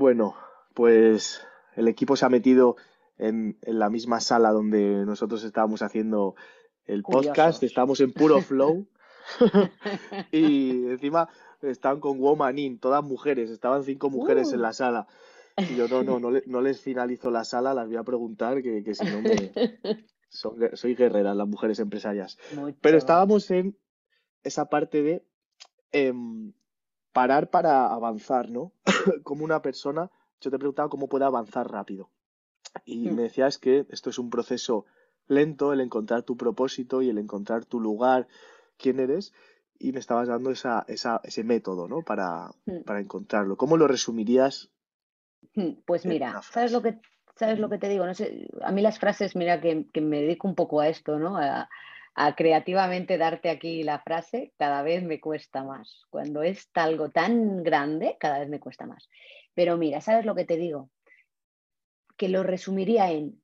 Bueno, pues el equipo se ha metido en, la misma sala donde nosotros estábamos haciendo el podcast, estábamos en puro flow. y encima estaban con Woman In, todas mujeres, estaban cinco mujeres en uh. la sala. Y yo no, no, no, les finalizo la sala, las voy a preguntar, que, si no me... soy guerrera las mujeres empresarias. Pero estábamos en esa parte de em, parar para avanzar, ¿no? Como una persona, yo te preguntaba cómo puede avanzar rápido. Y hmm. me decías que esto es un proceso lento, el encontrar tu propósito y el encontrar tu lugar, quién eres, y me estabas dando esa, ese método, ¿no? Para, hmm. para encontrarlo. ¿Cómo lo resumirías? Hmm, pues mira, ¿sabes lo que ¿sabes lo que te digo? No sé, a mí las frases, mira que, me dedico un poco a esto, ¿no? A, creativamente darte aquí la frase, cada vez me cuesta más. Cuando es algo tan grande, cada vez me cuesta más. Pero mira, ¿sabes lo que te digo? Que lo resumiría en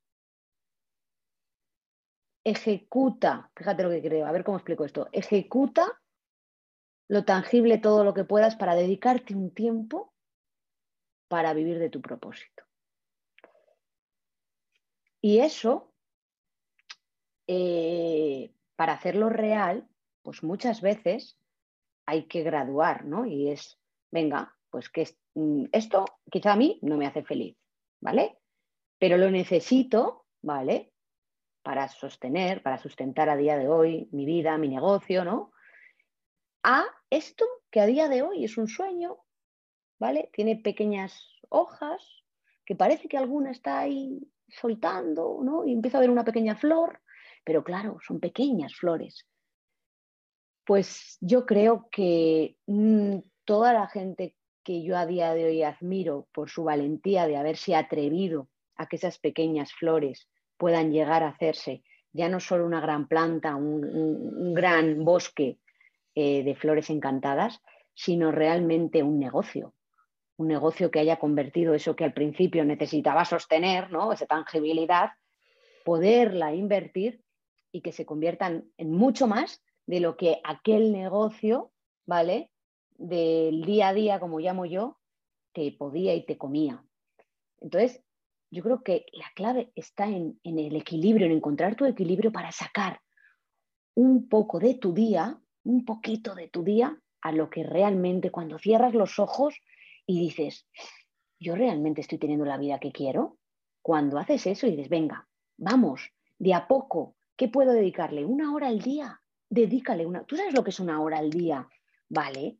ejecuta, fíjate lo que creo, a ver cómo explico esto, ejecuta lo tangible, todo lo que puedas para dedicarte un tiempo para vivir de tu propósito. Y eso, eh, para hacerlo real, pues muchas veces hay que graduar, ¿no? Y es, venga, pues que mm, esto quizá a mí no me hace feliz, ¿vale? Pero lo necesito, ¿vale? Para sostener, para sustentar a día de hoy mi vida, mi negocio, ¿no? A esto que a día de hoy es un sueño, ¿vale? Tiene pequeñas hojas, que parece que alguna está ahí soltando, ¿no? Y empieza a ver una pequeña flor, pero claro, son pequeñas flores. Pues yo creo que mm, toda la gente que yo a día de hoy admiro por su valentía de haberse atrevido a que esas pequeñas flores puedan llegar a hacerse ya no solo una gran planta, un, gran bosque eh, de flores encantadas, sino realmente un negocio, un negocio que haya convertido eso que al principio necesitaba sostener, ¿no? esa tangibilidad, poderla invertir y que se conviertan en mucho más de lo que aquel negocio, ¿vale? Del día a día, como llamo yo, te podía y te comía. Entonces, yo creo que la clave está en, en el equilibrio, en encontrar tu equilibrio para sacar un poco de tu día, un poquito de tu día, a lo que realmente cuando cierras los ojos y dices, ¿yo realmente estoy teniendo la vida que quiero? Cuando haces eso y dices, venga, vamos, de a poco, ¿qué puedo dedicarle? ¿Una hora al día? Dedícale una. ¿Tú sabes lo que es una hora al día? Vale.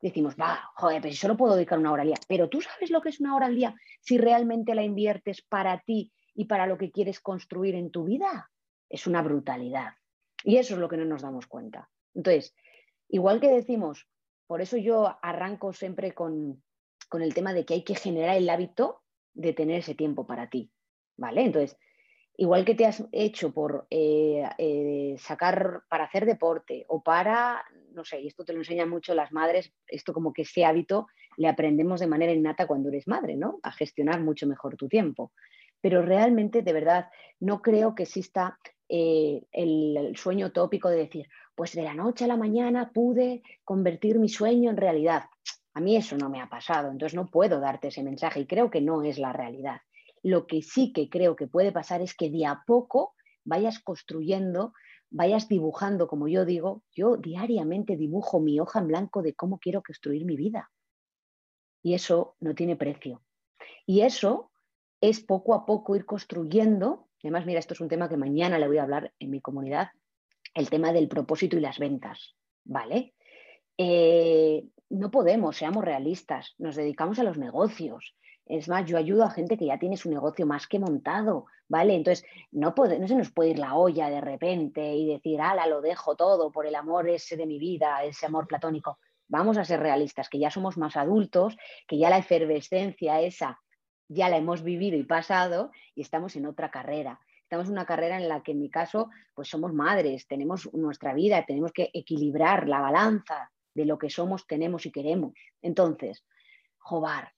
Decimos, va, joder, pero si solo puedo dedicar una hora al día. Pero tú sabes lo que es una hora al día si realmente la inviertes para ti y para lo que quieres construir en tu vida. Es una brutalidad. Y eso es lo que no nos damos cuenta. Entonces, igual que decimos, por eso yo arranco siempre con, con el tema de que hay que generar el hábito de tener ese tiempo para ti, ¿vale? Entonces, igual que te has hecho por eh, eh, sacar para hacer deporte o para, no sé, y esto te lo enseñan mucho las madres, esto como que ese hábito le aprendemos de manera innata cuando eres madre, ¿no? A gestionar mucho mejor tu tiempo. Pero realmente, de verdad, no creo que exista eh, el, sueño tópico de decir, pues de la noche a la mañana pude convertir mi sueño en realidad. A mí eso no me ha pasado, entonces no puedo darte ese mensaje y creo que no es la realidad. Lo que sí que creo que puede pasar es que de a poco vayas construyendo, vayas dibujando, como yo digo, yo diariamente dibujo mi hoja en blanco de cómo quiero construir mi vida. Y eso no tiene precio. Y eso es poco a poco ir construyendo, además mira, esto es un tema que mañana le voy a hablar en mi comunidad, el tema del propósito y las ventas, ¿vale? Eh, no podemos, seamos realistas, nos dedicamos a los negocios. Es más, yo ayudo a gente que ya tiene su negocio más que montado, ¿vale? Entonces, no, no se nos puede ir la olla de repente y decir, ala, lo dejo todo por el amor ese de mi vida, ese amor platónico. Vamos a ser realistas, que ya somos más adultos, que ya la efervescencia esa ya la hemos vivido y pasado y estamos en otra carrera. Estamos en una carrera en la que en mi caso, pues somos madres, tenemos nuestra vida, tenemos que equilibrar la balanza de lo que somos, tenemos y queremos. Entonces, Jobar,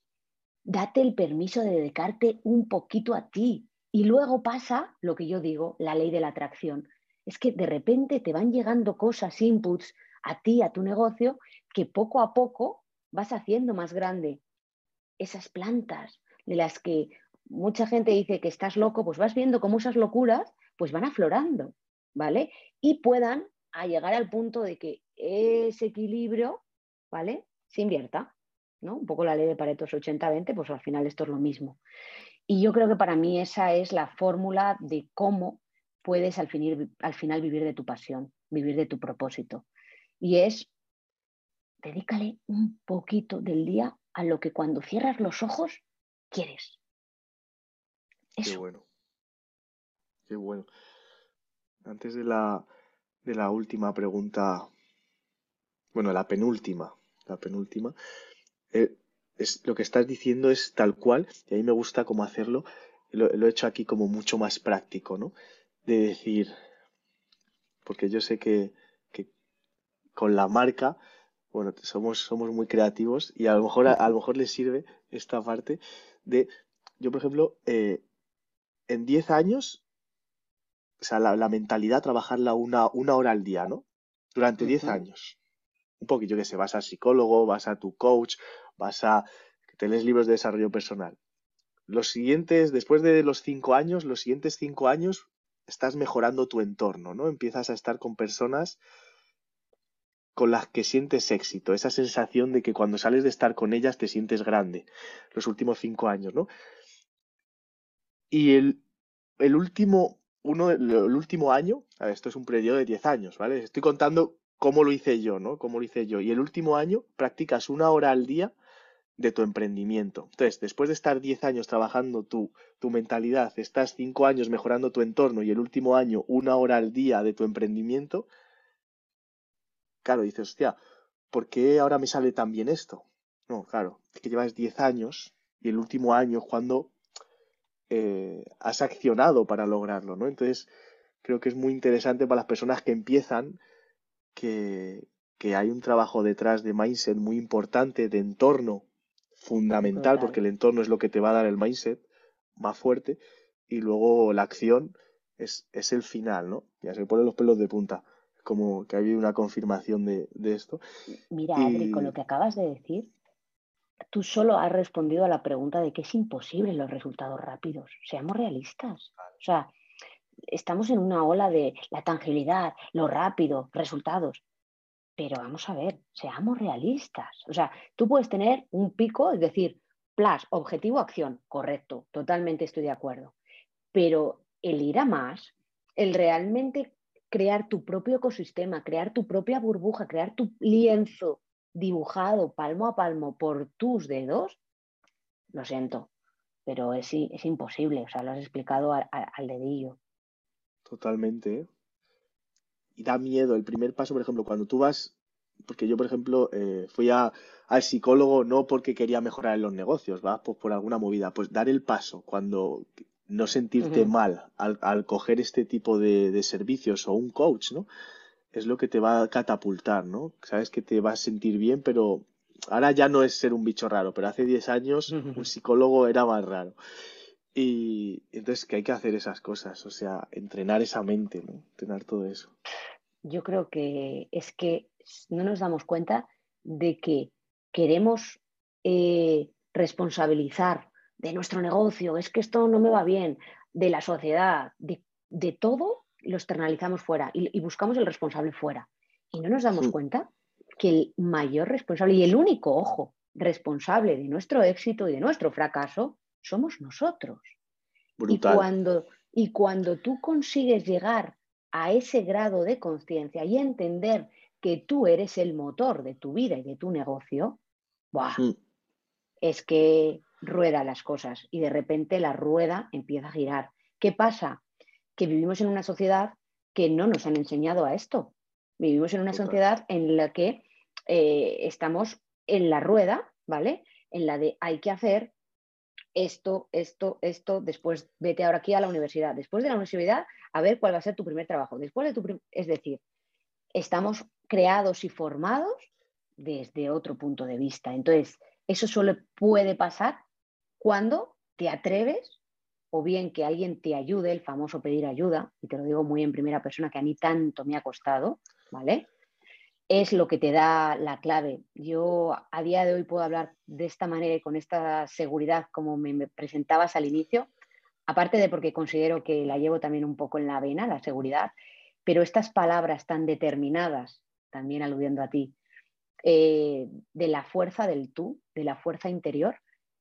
date el permiso de dedicarte un poquito a ti. Y luego pasa lo que yo digo, la ley de la atracción. Es que de repente te van llegando cosas, inputs a ti, a tu negocio, que poco a poco vas haciendo más grande esas plantas de las que mucha gente dice que estás loco, pues vas viendo cómo esas locuras pues van aflorando, ¿vale? Y puedan llegar al punto de que ese equilibrio, ¿vale? Se invierta, ¿no? Un poco la ley de Pareto 80-20, pues al final esto es lo mismo. Y yo creo que para mí esa es la fórmula de cómo puedes al, al final vivir de tu pasión, vivir de tu propósito. Y es, dedícale un poquito del día a lo que cuando cierras los ojos quieres. Qué bueno. Qué bueno. Antes de la, de la última pregunta, bueno, la penúltima, la penúltima, eh, es, lo que estás diciendo es tal cual, y a mí me gusta cómo hacerlo, lo, he hecho aquí como mucho más práctico, ¿no? De decir, porque yo sé que, que con la marca, bueno, somos, somos muy creativos y a lo mejor a, lo mejor les sirve esta parte de, yo por ejemplo, eh, en 10 años, o sea, la, mentalidad, trabajarla una, una, hora al día, ¿no? Durante 10 años. Un poquito, que sé, vas al psicólogo, vas a tu coach, vas a... te lees libros de desarrollo personal. Los siguientes, después de los 5 años, los siguientes 5 años, estás mejorando tu entorno, ¿no? Empiezas a estar con personas con las que sientes éxito, esa sensación de que cuando sales de estar con ellas te sientes grande, los últimos cinco años, ¿no? Y el, el último, uno, el último año, esto es un periodo de 10 años, ¿vale? Estoy contando cómo lo hice yo, ¿no? Cómo lo hice yo. Y el último año practicas una hora al día de tu emprendimiento. Entonces, después de estar 10 años trabajando tu, tu mentalidad, estás 5 años mejorando tu entorno y el último año una hora al día de tu emprendimiento, claro, dices, hostia, ¿por qué ahora me sale tan bien esto? No, claro, es que llevas 10 años y el último año cuando eh, has accionado para lograrlo, ¿no? Entonces, creo que es muy interesante para las personas que empiezan que, hay un trabajo detrás de mindset muy importante, de entorno fundamental, porque el entorno es lo que te va a dar el mindset más fuerte, y luego la acción es, es el final, ¿no? Ya se ponen los pelos de punta, como que hay una confirmación de, esto. Mira, Adri, con lo que acabas de decir, tú solo has respondido a la pregunta de que es imposible los resultados rápidos. Seamos realistas. O sea, estamos en una ola de la tangibilidad, lo rápido, resultados. Pero vamos a ver, seamos realistas. O sea, tú puedes tener un pico, es decir, plus, objetivo, acción, correcto, totalmente estoy de acuerdo. Pero el ir a más, el realmente crear tu propio ecosistema, crear tu propia burbuja, crear tu lienzo dibujado palmo a palmo por tus dedos, lo siento, pero es, imposible, o sea, lo has explicado al dedillo. Totalmente. ¿eh? Y da miedo el primer paso, por ejemplo, cuando tú vas, porque yo, por ejemplo, eh, fui a, al psicólogo no porque quería mejorar en los negocios, ¿va? Pues por alguna movida, pues dar el paso, cuando no sentirte mal al, al, coger este tipo de, de servicios o un coach, ¿no? es lo que te va a catapultar, ¿no? Sabes que te vas a sentir bien, pero ahora ya no es ser un bicho raro, pero hace 10 años un psicólogo era más raro. Y entonces que hay que hacer esas cosas, o sea, entrenar esa mente, ¿no? Entrenar todo eso. Yo creo que es que no nos damos cuenta de que queremos eh, responsabilizar de nuestro negocio, es que esto no me va bien, de la sociedad, de, de todo lo externalizamos fuera y, buscamos el responsable fuera. Y no nos damos cuenta que el mayor responsable y el único, ojo, responsable de nuestro éxito y de nuestro fracaso somos nosotros. Y cuando, y cuando tú consigues llegar a ese grado de conciencia y entender que tú eres el motor de tu vida y de tu negocio, es que rueda las cosas y de repente la rueda empieza a girar. ¿Qué pasa? que vivimos en una sociedad que no nos han enseñado a esto. Vivimos en una sociedad en la que eh, estamos en la rueda, ¿vale? En la de hay que hacer esto, esto, esto, después vete ahora aquí a la universidad, después de la universidad a ver cuál va a ser tu primer trabajo, después de tu es decir, estamos creados y formados desde otro punto de vista. Entonces, eso solo puede pasar cuando te atreves o bien que alguien te ayude, el famoso pedir ayuda, y te lo digo muy en primera persona, que a mí tanto me ha costado, ¿vale? Es lo que te da la clave. Yo a día de hoy puedo hablar de esta manera y con esta seguridad como me, presentabas al inicio, aparte de porque considero que la llevo también un poco en la vena, la seguridad, pero estas palabras tan determinadas, también aludiendo a ti, eh, de la fuerza del tú, de la fuerza interior,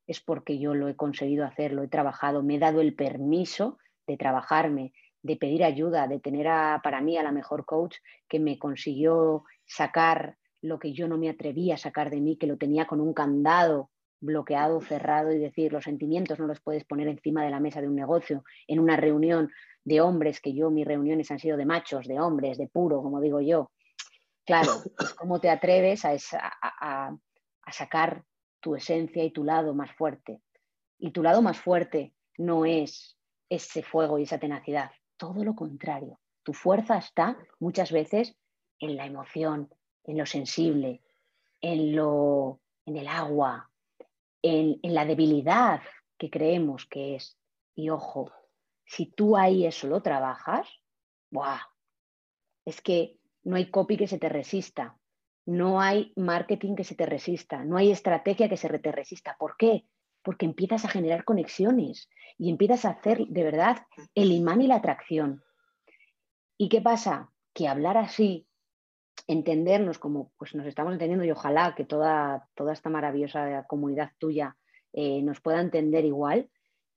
es porque yo lo he conseguido hacer, lo he trabajado, me he dado el permiso de trabajarme, de pedir ayuda, de tener para mí a la mejor coach que me consiguió sacar lo que yo no me atrevía a sacar de mí, que lo tenía con un candado bloqueado, cerrado y decir, los sentimientos no los puedes poner encima de la mesa de un negocio, en una reunión de hombres, que yo mis reuniones han sido de machos, de hombres, de puro, como digo yo. Claro, pues cómo te atreves a, sacar tu esencia y tu lado más fuerte. Y tu lado más fuerte no es ese fuego y esa tenacidad, todo lo contrario. Tu fuerza está muchas veces en la emoción, en lo sensible, en, lo, en el agua, en, la debilidad que creemos que es. Y ojo, si tú ahí eso lo trabajas, ¡buah! es que no hay copy que se te resista, no hay marketing que se te resista, no hay estrategia que se te resista. ¿Por qué? Porque empiezas a generar conexiones y empiezas a hacer de verdad el imán y la atracción. ¿Y qué pasa? Que hablar así, entendernos como pues nos estamos entendiendo y ojalá que toda, toda esta maravillosa comunidad tuya eh, nos pueda entender igual,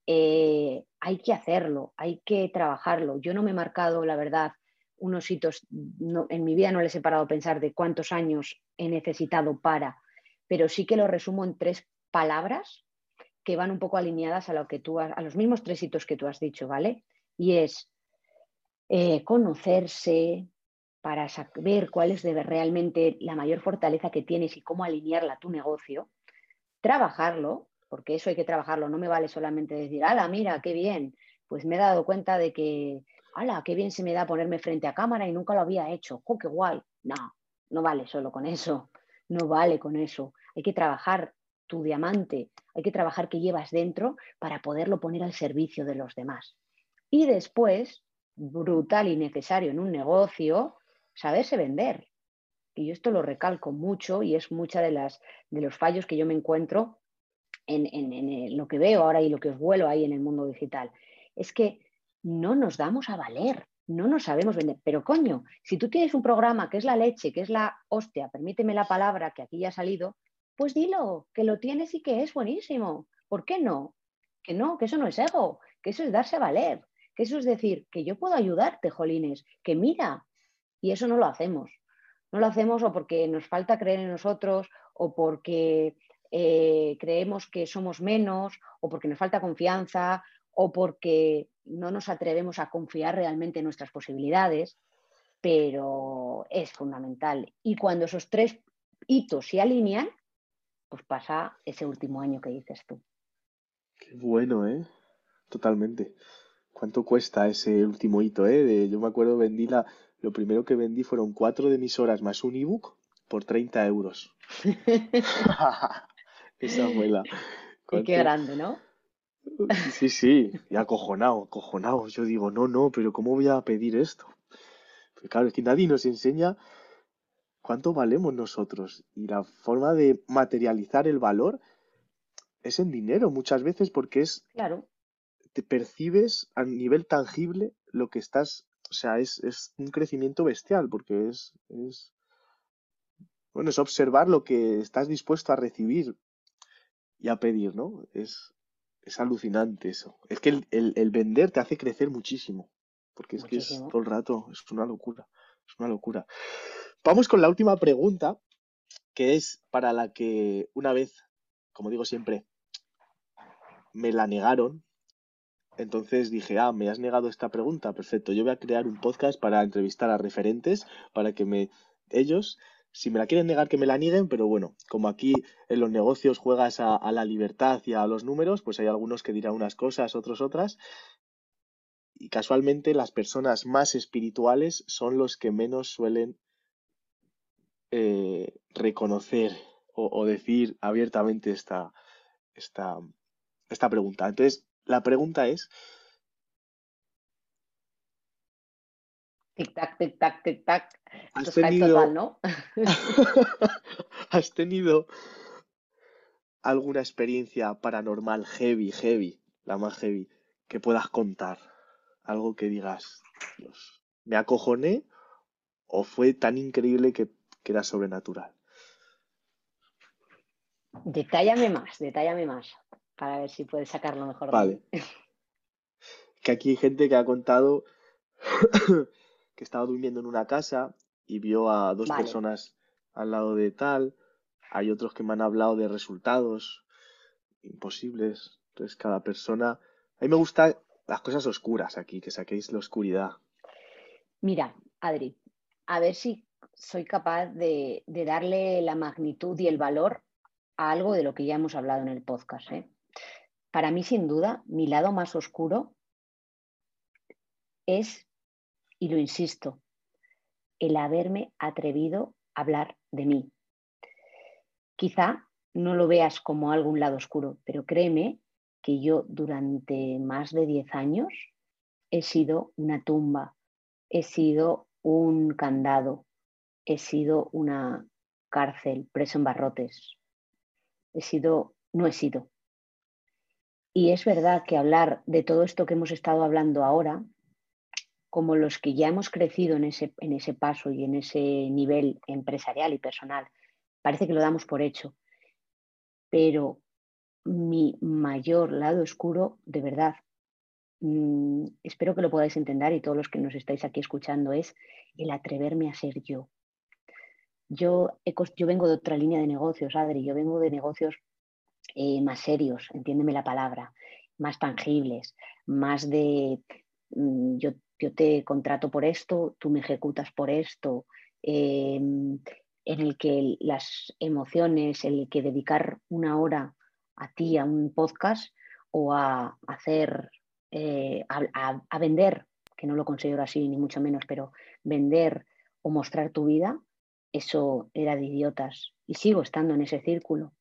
eh, hay que hacerlo, hay que trabajarlo. Yo no me he marcado, la verdad, unos hitos, en mi vida no les he parado a pensar de cuántos años he necesitado para, pero sí que lo resumo en tres palabras que van un poco alineadas a lo que tú a los mismos tres hitos que tú has dicho, ¿vale? Y es eh, conocerse para saber cuál es realmente la mayor fortaleza que tienes y cómo alinearla a tu negocio, trabajarlo, porque eso hay que trabajarlo, no me vale solamente decir, ala, mira, qué bien, pues me he dado cuenta de que ¡hala, qué bien se me da ponerme frente a cámara y nunca lo había hecho! ¡Oh, qué guay! No, no vale solo con eso, no vale con eso. Hay que trabajar tu diamante, hay que trabajar qué llevas dentro para poderlo poner al servicio de los demás. Y después, brutal y necesario en un negocio, saberse vender. Y yo esto lo recalco mucho y es mucha de las de los fallos que yo me encuentro en, en lo que veo ahora y lo que os vuelo ahí en el mundo digital. Es que no nos damos a valer, no nos sabemos vender. Pero coño, si tú tienes un programa que es la leche, que es la hostia, permíteme la palabra que aquí ya ha salido, pues dilo, que lo tienes y que es buenísimo. ¿Por qué no? Que no, que eso no es ego, que eso es darse a valer, que eso es decir, que yo puedo ayudarte, Jolines, que mira, y eso no lo hacemos. No lo hacemos o porque nos falta creer en nosotros o porque eh, creemos que somos menos o porque nos falta confianza o porque no nos atrevemos a confiar realmente en nuestras posibilidades, pero es fundamental. Y cuando esos tres hitos se alinean, pues pasa ese último año que dices tú. Qué bueno, ¿eh? Totalmente. ¿Cuánto cuesta ese último hito, eh? yo me acuerdo, vendí la, lo primero que vendí fueron cuatro de mis horas más un ebook por 30 euros. Esa abuela. Y qué grande, ¿no? Sí, sí, y acojonado, acojonado. Yo digo, no, no, pero ¿cómo voy a pedir esto? Pues claro, es que nadie nos enseña cuánto valemos nosotros. Y la forma de materializar el valor es en dinero muchas veces porque es... Claro. Te percibes a nivel tangible lo que estás... O sea, es, es un crecimiento bestial porque es, es... Bueno, es observar lo que estás dispuesto a recibir y a pedir, ¿no? Es, es alucinante eso. Es que el, vender te hace crecer muchísimo. Porque es que es todo el rato, es una locura. Es una locura. Vamos con la última pregunta, que es para la que una vez, como digo siempre, me la negaron. Entonces dije, ah, me has negado esta pregunta, perfecto. Yo voy a crear un podcast para entrevistar a referentes, para que me ellos si me la quieren negar, que me la nieguen, pero bueno, como aquí en los negocios juegas a, la libertad y a los números, pues hay algunos que dirán unas cosas, otros otras. Y casualmente las personas más espirituales son los que menos suelen eh, reconocer o, decir abiertamente esta, esta, esta pregunta. Entonces, la pregunta es, Tic-tac, tic-tac, tic-tac. ¿Has tenido... ¿no? ¿Has tenido alguna experiencia paranormal heavy, heavy, la más heavy, que puedas contar? Algo que digas, Dios, me acojoné o fue tan increíble que, que era sobrenatural. Detállame más, detállame más, para ver si puedes sacarlo mejor. Vale. que aquí hay gente que ha contado que estaba durmiendo en una casa y vio a dos personas al lado de tal. Hay otros que me han hablado de resultados imposibles. Entonces, cada persona. A mí me gustan las cosas oscuras aquí, que saquéis la oscuridad. Mira, Adri, a ver si soy capaz de, darle la magnitud y el valor a algo de lo que ya hemos hablado en el podcast. ¿eh? Para mí, sin duda, mi lado más oscuro es, y lo insisto, el haberme atrevido a hablar de mí. Quizá no lo veas como algún lado oscuro, pero créeme que yo durante más de 10 años he sido una tumba, he sido un candado, he sido una cárcel, preso en barrotes, he sido, no he sido. Y es verdad que hablar de todo esto que hemos estado hablando ahora, como los que ya hemos crecido en ese, en ese paso y en ese nivel empresarial y personal, parece que lo damos por hecho. Pero mi mayor lado oscuro, de verdad, mm, espero que lo podáis entender y todos los que nos estáis aquí escuchando, es el atreverme a ser yo. Yo, yo vengo de otra línea de negocios, Adri, yo vengo de negocios eh, más serios, entiéndeme la palabra, más tangibles, más de mm, yo, te contrato por esto, tú me ejecutas por esto, em, en el que las emociones, el que dedicar una hora a ti, a un podcast o a hacer, eh, a, vender, que no lo considero así ni mucho menos, pero vender o mostrar tu vida, eso era de idiotas. Y sigo estando en ese círculo.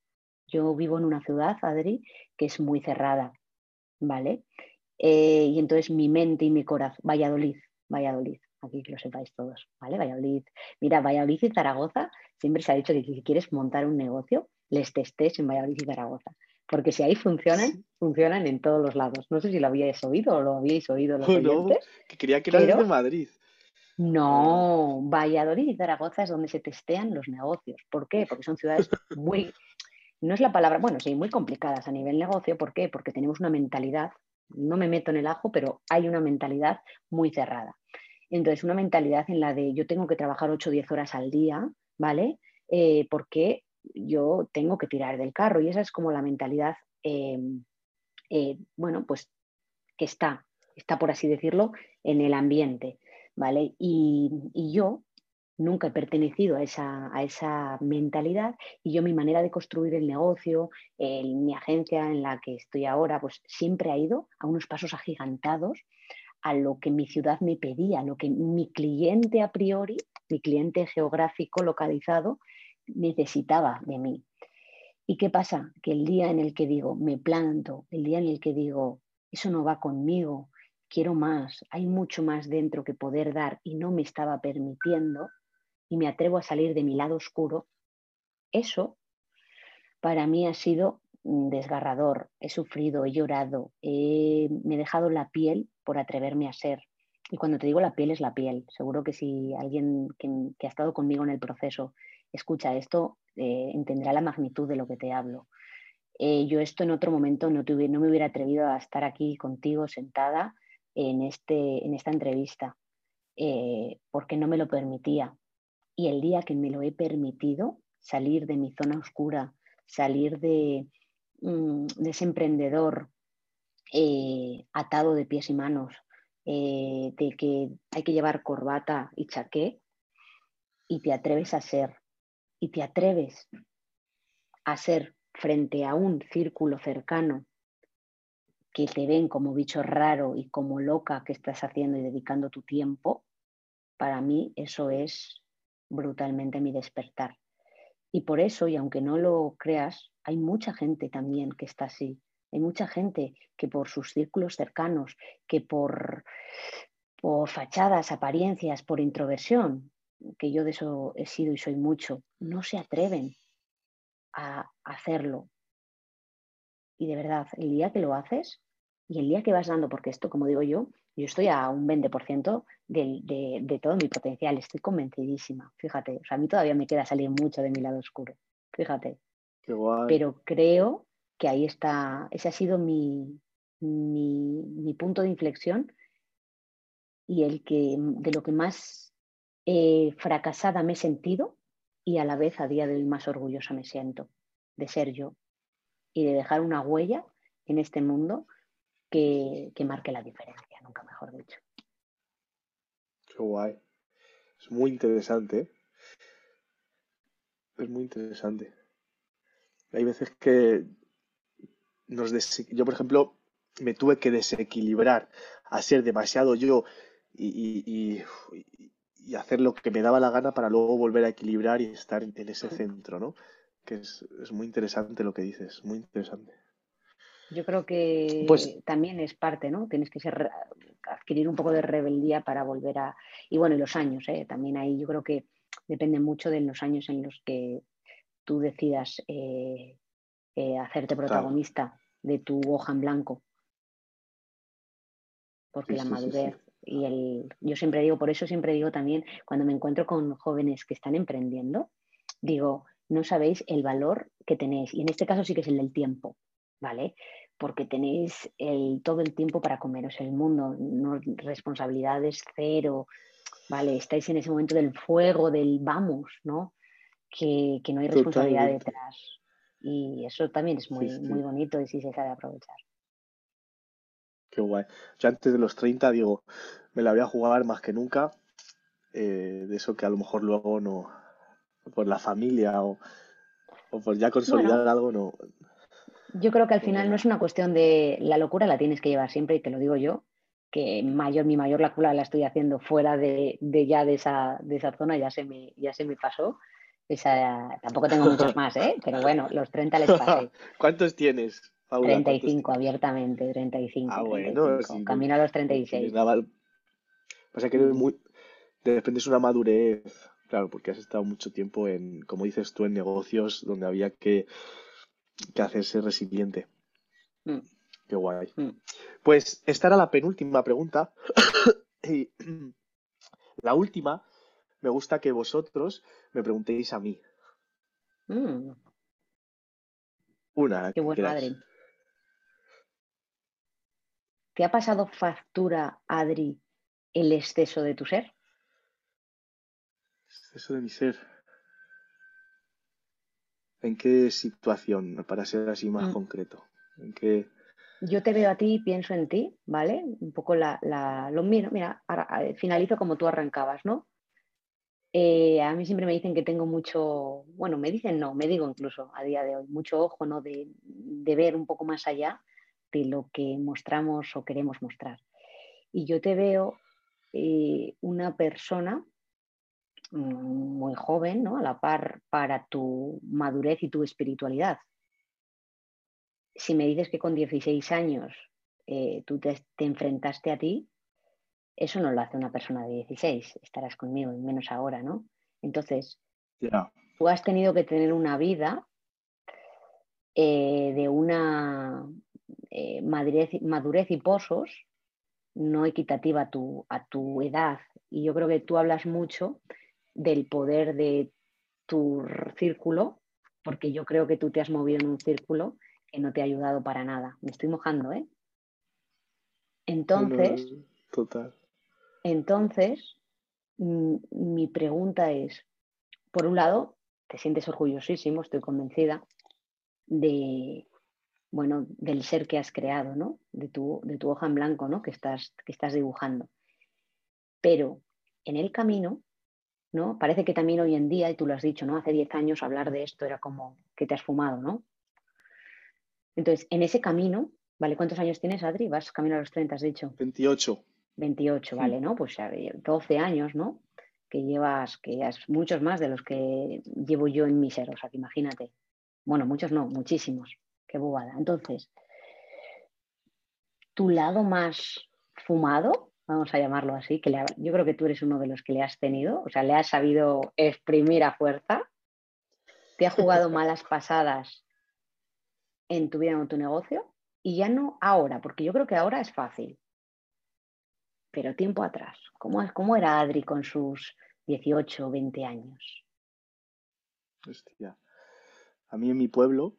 Yo vivo en una ciudad, Adri, que es muy cerrada, ¿vale? Eh, y entonces mi mente y mi corazón, Valladolid, Valladolid, aquí que lo sepáis todos, ¿vale? Valladolid. Mira, Valladolid y Zaragoza, siempre se ha dicho que si quieres montar un negocio, les testes en Valladolid y Zaragoza. Porque si ahí funcionan, funcionan en todos los lados. No sé si lo habíais oído o lo habíais oído los no, que creía que era de Madrid. No, Valladolid y Zaragoza es donde se testean los negocios. ¿Por qué? Porque son ciudades muy, no es la palabra, bueno, sí, muy complicadas a nivel negocio. ¿Por qué? Porque tenemos una mentalidad, no me meto en el ajo, pero hay una mentalidad muy cerrada. Entonces, una mentalidad en la de yo tengo que trabajar 8 o 10 horas al día, ¿vale? Eh, porque yo tengo que tirar del carro y esa es como la mentalidad, em, eh, bueno, pues que está, está por así decirlo, en el ambiente, ¿vale? Y, yo nunca he pertenecido a esa, a esa, mentalidad y yo mi manera de construir el negocio, mi agencia en la que estoy ahora, pues siempre ha ido a unos pasos agigantados a lo que mi ciudad me pedía, lo que mi cliente a priori, mi cliente geográfico localizado, necesitaba de mí. ¿Y qué pasa? Que el día en el que digo, me planto, el día en el que digo, eso no va conmigo, quiero más, hay mucho más dentro que poder dar y no me estaba permitiendo y me atrevo a salir de mi lado oscuro, eso para mí ha sido desgarrador. He sufrido, he llorado, me he dejado la piel por atreverme a ser. Y cuando te digo la piel es la piel. Seguro que si alguien que, ha estado conmigo en el proceso escucha esto, eh, entenderá la magnitud de lo que te hablo. Eh, yo esto en otro momento no, no me hubiera atrevido a estar aquí contigo sentada en, este, en esta entrevista, eh, porque no me lo permitía. Y el día que me lo he permitido, salir de mi zona oscura, salir de, mm, de ese emprendedor atado de pies y manos, de que hay que llevar corbata y chaqué, y te atreves a ser y te atreves a ser frente a un círculo cercano que te ven como bicho raro y como loca que estás haciendo y dedicando tu tiempo, para mí eso es brutalmente mi despertar. Y por eso, y aunque no lo creas, hay mucha gente también que está así. Hay mucha gente que por sus círculos cercanos, que por por fachadas, apariencias, por introversión, que yo de eso he sido y soy mucho, no se atreven a hacerlo. Y de verdad, el día que lo haces y el día que vas dando, porque esto, como digo yo, yo estoy a un 20% de, de, de todo mi potencial, estoy convencidísima, fíjate, o sea, a mí todavía me queda salir mucho de mi lado oscuro, fíjate. Pero creo que ahí está, ese ha sido mi, mi, mi punto de inflexión y el que de lo que más eh, fracasada me he sentido y a la vez a día de hoy más orgullosa me siento de ser yo y de dejar una huella en este mundo que, que marque la diferencia, mejor dicho. Qué guay. Es muy interesante. ¿eh? Es muy interesante. Hay veces que nos yo, por ejemplo, me tuve que desequilibrar a ser demasiado yo y, hacer lo que me daba la gana para luego volver a equilibrar y estar en, ese centro, ¿no? Que es, muy interesante lo que dices, muy interesante. Yo creo que pues, también es parte, ¿no? Tienes que ser, adquirir un poco de rebeldía para volver a... Y bueno, y los años, ¿eh? También ahí yo creo que depende mucho de los años en los que tú decidas eh, eh, hacerte protagonista de tu hoja en blanco. Porque la madurez y el, yo siempre digo, por eso siempre digo también, cuando me encuentro con jóvenes que están emprendiendo, digo, no sabéis el valor que tenéis. Y en este caso sí que es el del tiempo, ¿vale? Porque tenéis el, todo el tiempo para comeros el mundo, no, responsabilidades cero, ¿vale? Estáis en ese momento del fuego, del vamos, ¿no? Que, no hay responsabilidad detrás. Y eso también es muy, muy bonito y sí se sabe aprovechar. Qué guay. Yo antes de los 30 digo, me la voy a jugar más que nunca. Eh, de eso que a lo mejor luego no, por la familia o, por ya consolidar algo, no. Yo creo que al final no es una cuestión de la locura, la tienes que llevar siempre, y te lo digo yo, que mayor, mi mayor locura la estoy haciendo fuera de, ya de esa, de esa zona, ya se me, ya se me pasó. Esa, tampoco tengo muchos más, ¿eh? pero bueno, los 30 les pasé. ¿Cuántos tienes? 35 abiertamente, 35. Ah, bueno, camino a los 36. Pasa que muy, de repente es una madurez, claro, porque has estado mucho tiempo en, como dices tú, en negocios donde había que, que hacerse resiliente. Mm. Qué guay. Mm. Pues esta era la penúltima pregunta. y la última, me gusta que vosotros me preguntéis a mí. Mm. Una. Qué buen madre. ¿Te ha pasado factura, Adri, el exceso de tu ser? Exceso de mi ser. ¿En qué situación, para ser así más mm. concreto? ¿En qué... Yo te veo a ti y pienso en ti, ¿vale? Un poco la, lo miro, mira, finalizo como tú arrancabas, ¿no? Eh, a mí siempre me dicen que tengo mucho, bueno, me dicen no, me digo incluso a día de hoy, mucho ojo, ¿no? De, de ver un poco más allá de lo que mostramos o queremos mostrar. Y yo te veo eh, una persona muy joven, ¿no? a la par para tu madurez y tu espiritualidad. Si me dices que con 16 años eh, tú te, enfrentaste a ti, eso no lo hace una persona de 16, estarás conmigo, menos ahora, ¿no? Entonces, tú has tenido que tener una vida eh, de una eh, madurez, y pozos no equitativa a tu, a tu edad. Y yo creo que tú hablas mucho del poder de tu círculo, porque yo creo que tú te has movido en un círculo que no te ha ayudado para nada. Me estoy mojando, ¿eh? Entonces, total. Entonces, mm, mi pregunta es, por un lado, te sientes orgullosísimo, estoy convencida, de, bueno, del ser que has creado, ¿no? De tu, de tu hoja en blanco, ¿no? Que estás, que estás dibujando. Pero en el camino, ¿no? Parece que también hoy en día, y tú lo has dicho, ¿no? Hace 10 años hablar de esto era como que te has fumado, ¿no? Entonces, en ese camino, ¿vale? ¿Cuántos años tienes, Adri? Vas camino a los 30, has dicho. 28. 28, vale, ¿no? Pues 12 años, ¿no? Que llevas, que has muchos más de los que llevo yo en mi ser, o sea, que imagínate. Bueno, muchos no, muchísimos. Qué bobada. Entonces, tu lado más fumado, vamos a llamarlo así, que yo creo que tú eres uno de los que le has tenido, o sea, le has sabido exprimir a fuerza, te ha jugado malas pasadas en tu vida o en tu negocio y ya no ahora, porque yo creo que ahora es fácil, pero tiempo atrás, ¿cómo, cómo era Adri con sus 18 o 20 años? Hostia. A mí en mi pueblo,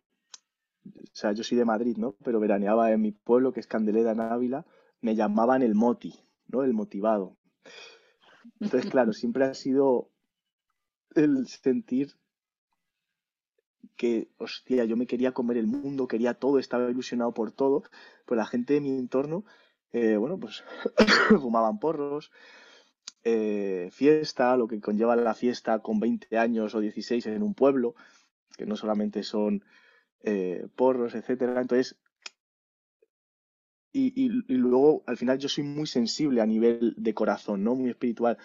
o sea, yo soy de Madrid, ¿no? Pero veraneaba en mi pueblo, que es Candeleda en Ávila, me llamaban el moti, ¿no? El motivado. Entonces, claro, siempre ha sido el sentir que, hostia, yo me quería comer el mundo, quería todo, estaba ilusionado por todo, pues la gente de mi entorno, eh, bueno, pues fumaban porros, eh, fiesta, lo que conlleva la fiesta con 20 años o 16 en un pueblo, que no solamente son eh, porros, etcétera. Entonces, y, luego al final yo soy muy sensible a nivel de corazón, ¿no? Muy espiritual.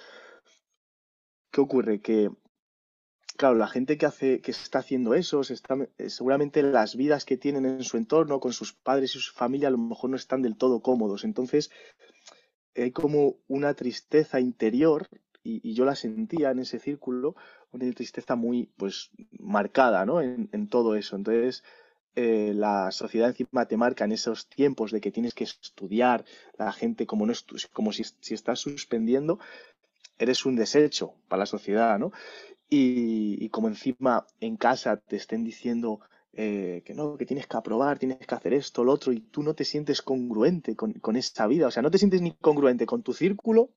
¿Qué ocurre? Que, claro, la gente que hace, que está haciendo eso, está, eh, seguramente las vidas que tienen en su entorno, con sus padres y su familia, a lo mejor no están del todo cómodos. Entonces, hay como una tristeza interior, y, yo la sentía en ese círculo, una tristeza muy, pues, marcada, ¿no? En, en todo eso. Entonces, eh, la sociedad encima te marca en esos tiempos de que tienes que estudiar, la gente como, no como si, si estás suspendiendo, eres un desecho para la sociedad, ¿no? Y, como encima en casa te estén diciendo eh, que no, que tienes que aprobar, tienes que hacer esto, lo otro, y tú no te sientes congruente con, con esa vida, o sea, no te sientes ni congruente con tu círculo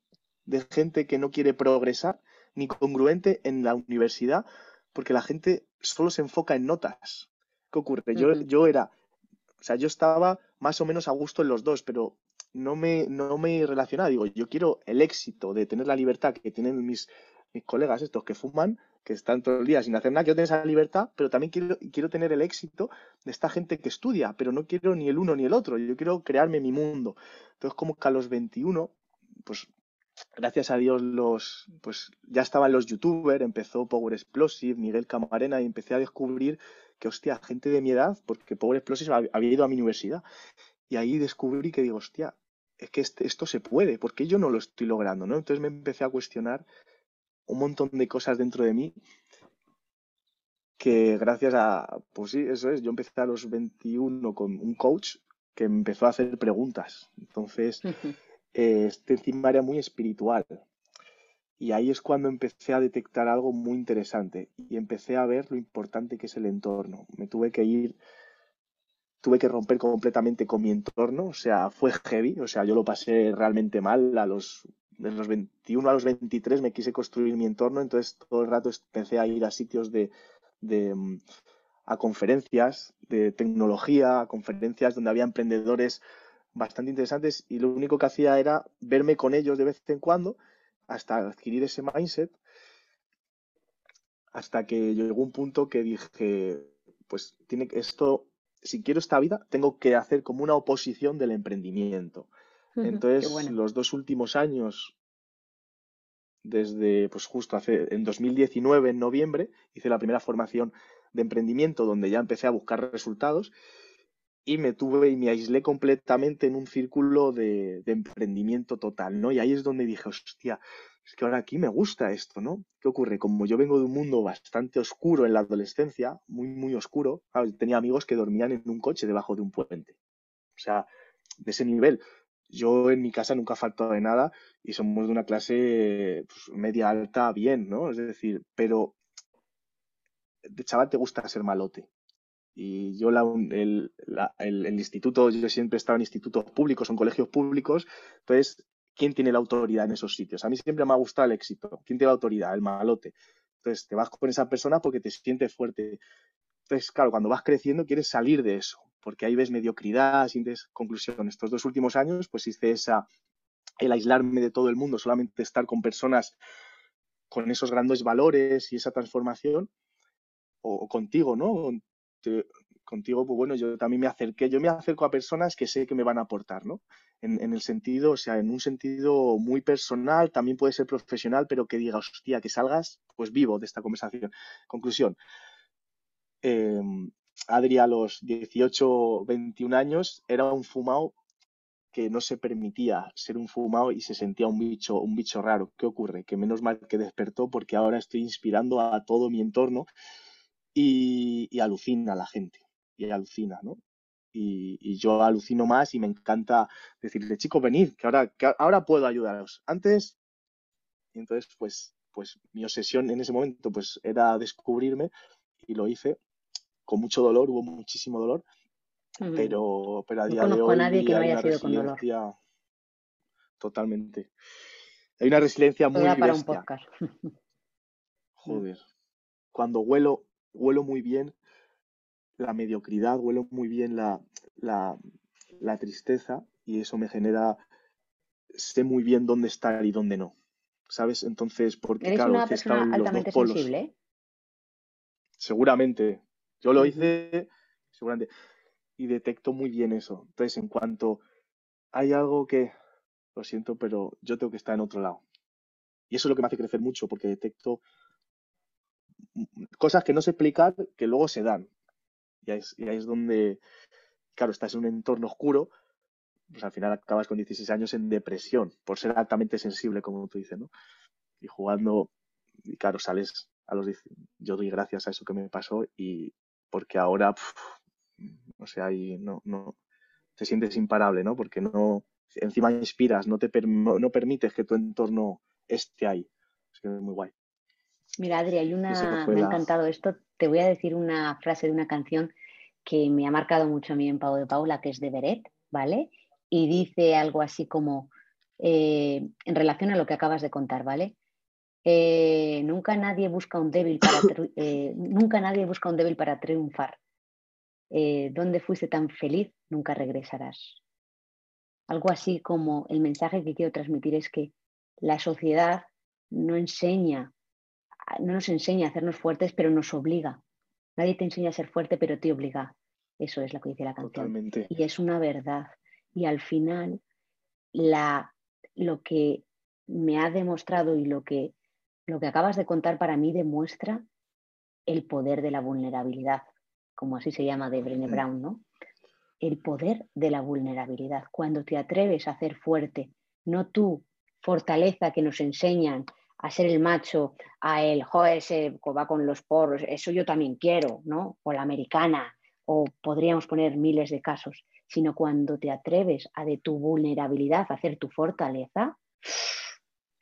de gente que no quiere progresar, ni congruente en la universidad, porque la gente solo se enfoca en notas, ¿Qué ocurre? Yo, yo era, o sea, yo estaba más o menos a gusto en los dos, pero no me, no me relacionaba. Digo, yo quiero el éxito de tener la libertad que tienen mis, mis colegas estos que fuman, que están todo el día sin hacer nada, quiero tener esa libertad, pero también quiero, quiero tener el éxito de esta gente que estudia, pero no quiero ni el uno ni el otro, yo quiero crearme mi mundo. Entonces, como que a los 21, pues gracias a Dios los, pues ya estaban los youtubers, empezó Power Explosive, Miguel Camarena, y empecé a descubrir que, hostia, gente de mi edad, porque Power Explosive había ido a mi universidad, y ahí descubrí que digo, hostia, es que este, esto se puede, porque yo no lo estoy logrando, ¿no? Entonces me empecé a cuestionar un montón de cosas dentro de mí que gracias a, pues sí, eso es, yo empecé a los 21 con un coach que empezó a hacer preguntas. Entonces, eh, este encima era muy espiritual. Y ahí es cuando empecé a detectar algo muy interesante y empecé a ver lo importante que es el entorno. Me tuve que ir, tuve que romper completamente con mi entorno, o sea, fue heavy, o sea, yo lo pasé realmente mal a los de los 21 a los 23 me quise construir mi entorno, entonces todo el rato empecé a ir a sitios de, de mm, a conferencias de tecnología, a conferencias donde había emprendedores bastante interesantes y lo único que hacía era verme con ellos de vez en cuando hasta adquirir ese mindset, hasta que llegó un punto que dije, pues tiene esto, si quiero esta vida, tengo que hacer como una oposición del emprendimiento. Entonces, los dos últimos años, desde pues justo hace en 2019, en noviembre, hice la primera formación de emprendimiento donde ya empecé a buscar resultados y me tuve y me aislé completamente en un círculo de, emprendimiento total, ¿no? Y ahí es donde dije, hostia, es que ahora aquí me gusta esto, ¿no? ¿Qué ocurre? Como yo vengo de un mundo bastante oscuro en la adolescencia, muy, muy oscuro, tenía amigos que dormían en un coche debajo de un puente. O sea, de ese nivel. Yo en mi casa nunca faltado de nada y somos de una clase pues, media alta bien, ¿no? Es decir, pero de chaval te gusta ser malote. Y yo el, el, instituto, yo siempre he estado en institutos públicos, en colegios públicos, entonces, ¿quién tiene la autoridad en esos sitios? A mí siempre me ha gustado el éxito. ¿Quién tiene la autoridad? El malote. Entonces, te vas con esa persona porque te sientes fuerte. Entonces, claro, cuando vas creciendo quieres salir de eso, porque ahí ves mediocridad, sientes conclusión. Estos dos últimos años, pues hice esa, el aislarme de todo el mundo, solamente estar con personas con esos grandes valores y esa transformación, o, contigo, ¿no? Contigo, pues bueno, yo también me acerqué, yo me acerco a personas que sé que me van a aportar, ¿no? En, el sentido, o sea, en un sentido muy personal, también puede ser profesional, pero que diga, hostia, que salgas, pues vivo de esta conversación. Conclusión. Eh, Adri a los 18, 21 años era un fumado que no se permitía ser un fumado y se sentía un bicho, un bicho raro. ¿Qué ocurre? Que menos mal que despertó porque ahora estoy inspirando a todo mi entorno y, y alucina a la gente. Y alucina, ¿no? Y, yo alucino más y me encanta decirle, chicos, venid, que ahora, que ahora puedo ayudaros. Antes, entonces, pues, pues mi obsesión en ese momento pues era descubrirme y lo hice con mucho dolor, hubo muchísimo dolor, pero, pero a día de hoy a nadie que no haya sido con dolor. Totalmente. Hay una resiliencia muy para un podcast. Joder. Cuando huelo, huelo muy bien la mediocridad, huelo muy bien la, la, la tristeza y eso me genera, sé muy bien dónde estar y dónde no. ¿Sabes? Entonces, porque ¿Eres claro, una persona altamente sensible? Seguramente. Yo lo hice, seguramente y detecto muy bien eso. Entonces, en cuanto hay algo que, lo siento, pero yo tengo que estar en otro lado. Y eso es lo que me hace crecer mucho, porque detecto cosas que no sé explicar que luego se dan. Y ahí es, donde, claro, estás en un entorno oscuro, pues al final acabas con 16 años en depresión, por ser altamente sensible, como tú dices, ¿no? Y jugando, y claro, sales a los... Yo doy gracias a eso que me pasó y porque ahora o sea, ahí no, no, te sientes imparable, ¿no? Porque no, encima inspiras, no te no permites que tu entorno esté ahí. Es que es muy guay. Mira, Adri, hay una, me ha encantado esto. Te voy a decir una frase de una canción que me ha marcado mucho a mí en Pau de Paula, que es de Beret, ¿vale? Y dice algo así como, eh, en relación a lo que acabas de contar, ¿vale? Eh, nunca nadie busca un débil para eh, nunca nadie busca un débil para triunfar. Donde fuiste tan feliz, nunca regresarás. Algo así como el mensaje que quiero transmitir es que la sociedad no enseña, no nos enseña a hacernos fuertes, pero nos obliga. Nadie te enseña a ser fuerte, pero te obliga. Eso es lo que dice la canción. Y es una verdad. Y al final, la, lo que me ha demostrado y lo que, lo que acabas de contar para mí demuestra el poder de la vulnerabilidad como así se llama de Brené Brown, ¿no? El poder de la vulnerabilidad. Cuando te atreves a ser fuerte, no tú, fortaleza que nos enseñan a ser el macho, a el, joder, ese va con los porros, eso yo también quiero, ¿no? O la americana, o podríamos poner miles de casos, sino cuando te atreves a de tu vulnerabilidad hacer tu fortaleza,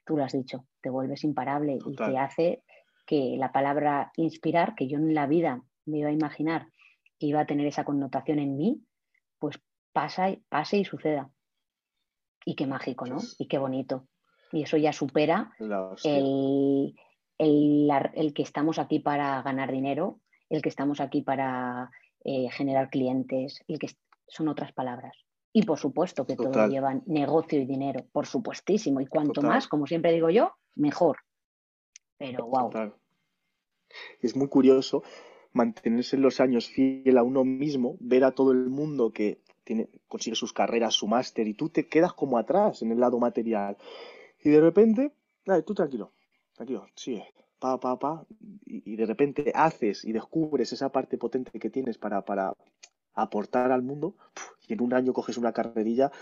tú lo has dicho, te vuelves imparable y te hace que la palabra inspirar, que yo en la vida me iba a imaginar que iba a tener esa connotación en mí, pues pasa, pase y suceda. Y qué mágico, ¿no? Y qué bonito. Y eso ya supera el, el, que estamos aquí para ganar dinero, el que estamos aquí para eh, generar clientes, el que son otras palabras. Y por supuesto que todo lleva negocio y dinero, por supuestísimo. Y cuanto más, como siempre digo yo, mejor. Pero wow. Es muy curioso mantenerse en los años fiel a uno mismo, ver a todo el mundo que tiene, consigue sus carreras, su máster, y tú te quedas como atrás en el lado material. Y de repente, dale, tú tranquilo, tranquilo, sigue, pa, pa, pa, y, de repente haces y descubres esa parte potente que tienes para, para aportar al mundo, y en un año coges una carrerilla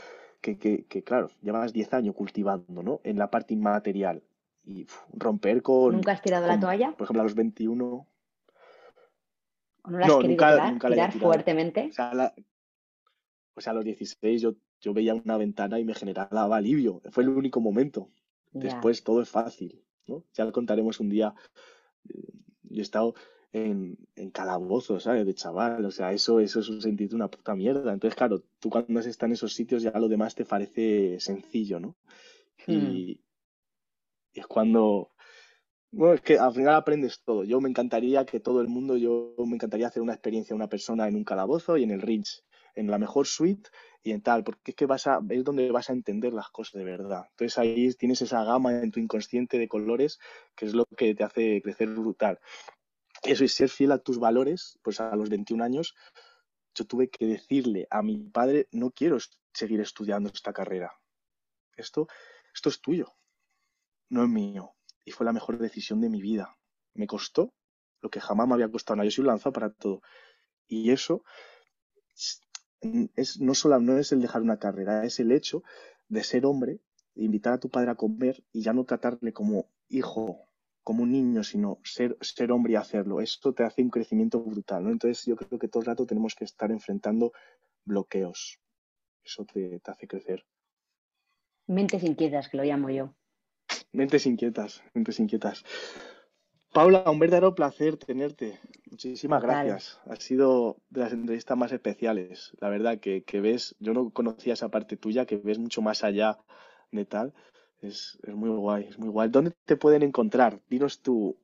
que, que, que claro, llevas 10 años cultivando, ¿no? En la parte inmaterial. Y romper con... ¿Nunca has tirado la toalla? Por ejemplo, a los 21 ¿O no la has querido tirar, fuertemente? O sea, a los 16 yo, yo veía una ventana y me generaba alivio. Fue el único momento. Después todo es fácil, ¿no? Ya lo contaremos un día. Eh, yo he estado en, en calabozos, ¿sabes? De chaval. O sea, eso, eso es un sentido una puta mierda. Entonces, claro, tú cuando estás en esos sitios ya lo demás te parece sencillo, ¿no? Y, hmm. y es cuando bueno, es que al final aprendes todo. Yo me encantaría que todo el mundo, yo me encantaría hacer una experiencia de una persona en un calabozo y en el Rinch, en la mejor suite y en tal, porque es que vas a, es donde vas a entender las cosas de verdad. Entonces ahí tienes esa gama en tu inconsciente de colores que es lo que te hace crecer brutal. Eso y ser fiel a tus valores, pues a los 21 años, yo tuve que decirle a mi padre, no quiero seguir estudiando esta carrera. Esto, esto es tuyo, no es mío y fue la mejor decisión de mi vida. Me costó lo que jamás me había costado. Yo soy un lanzado para todo. Y eso es, no solo no es el dejar una carrera, es el hecho de ser hombre, de invitar a tu padre a comer y ya no tratarle como hijo, como un niño, sino ser, ser hombre y hacerlo. Esto te hace un crecimiento brutal, ¿no? Entonces yo creo que todo el rato tenemos que estar enfrentando bloqueos. Eso te, te hace crecer. Mentes inquietas, que lo llamo yo. Mentes inquietas, mentes inquietas. Paula, un verdadero placer tenerte. Muchísimas gracias. Ha sido de las entrevistas más especiales. La verdad que, ves, yo no conocía esa parte tuya, que ves mucho más allá de tal. Es, muy guay, es muy guay. ¿Dónde te pueden encontrar? Dinos tu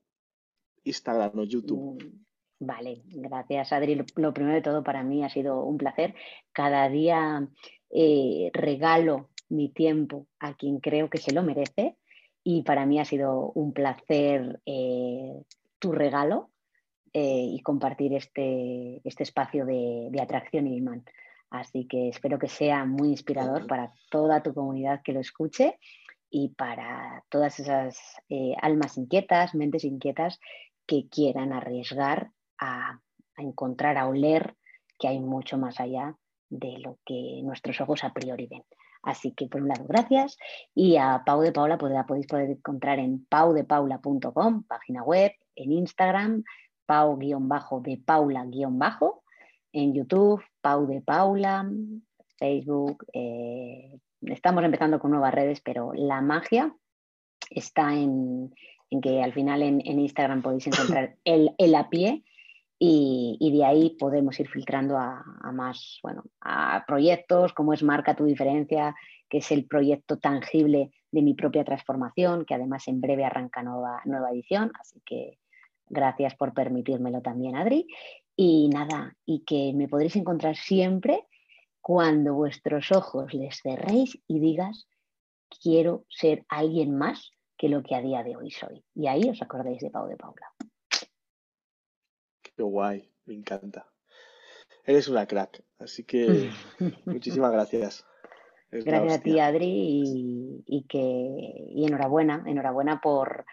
Instagram o YouTube. Mm, vale, gracias Adri. Lo, primero de todo para mí ha sido un placer. Cada día eh, regalo mi tiempo a quien creo que se lo merece y para mí ha sido un placer eh, tu regalo eh, y compartir este, este espacio de, atracción y imán. Así que espero que sea muy inspirador para toda tu comunidad que lo escuche y para todas esas eh, almas inquietas, mentes inquietas que quieran arriesgar a, a, encontrar, a oler que hay mucho más allá de lo que nuestros ojos a priori ven. Así que por un lado, gracias. Y a Pau de Paula pues, la podéis poder encontrar en paudepaula.com, página web, en Instagram, pau-de paula-bajo, en YouTube, Pau de Paula, Facebook. Eh, estamos empezando con nuevas redes, pero la magia está en, que al final en, Instagram podéis encontrar el, el a pie y, de ahí podemos ir filtrando a, más, bueno, a proyectos como es Marca tu diferencia, que es el proyecto tangible de mi propia transformación, que además en breve arranca nueva, nueva edición, así que gracias por permitírmelo también, Adri. Y nada, y que me podréis encontrar siempre cuando vuestros ojos les cerréis y digas, quiero ser alguien más que lo que a día de hoy soy. Y ahí os acordéis de Pau de Paula. Qué guay, me encanta. Eres una crack, así que muchísimas gracias. gracias a ti, Adri, y, que y enhorabuena, enhorabuena por,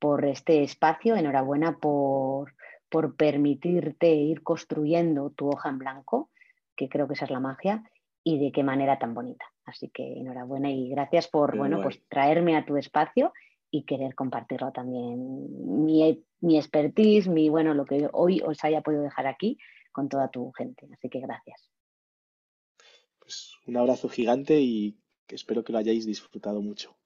por este espacio, enhorabuena por, por permitirte ir construyendo tu hoja en blanco, que creo que esa es la magia, y de qué manera tan bonita. Así que enhorabuena y gracias por bueno, pues traerme a tu espacio y querer compartirlo también. Mi, mi expertise, mi, bueno, lo que hoy os haya podido dejar aquí con toda tu gente. Así que gracias. Pues un abrazo gigante y espero que lo hayáis disfrutado mucho.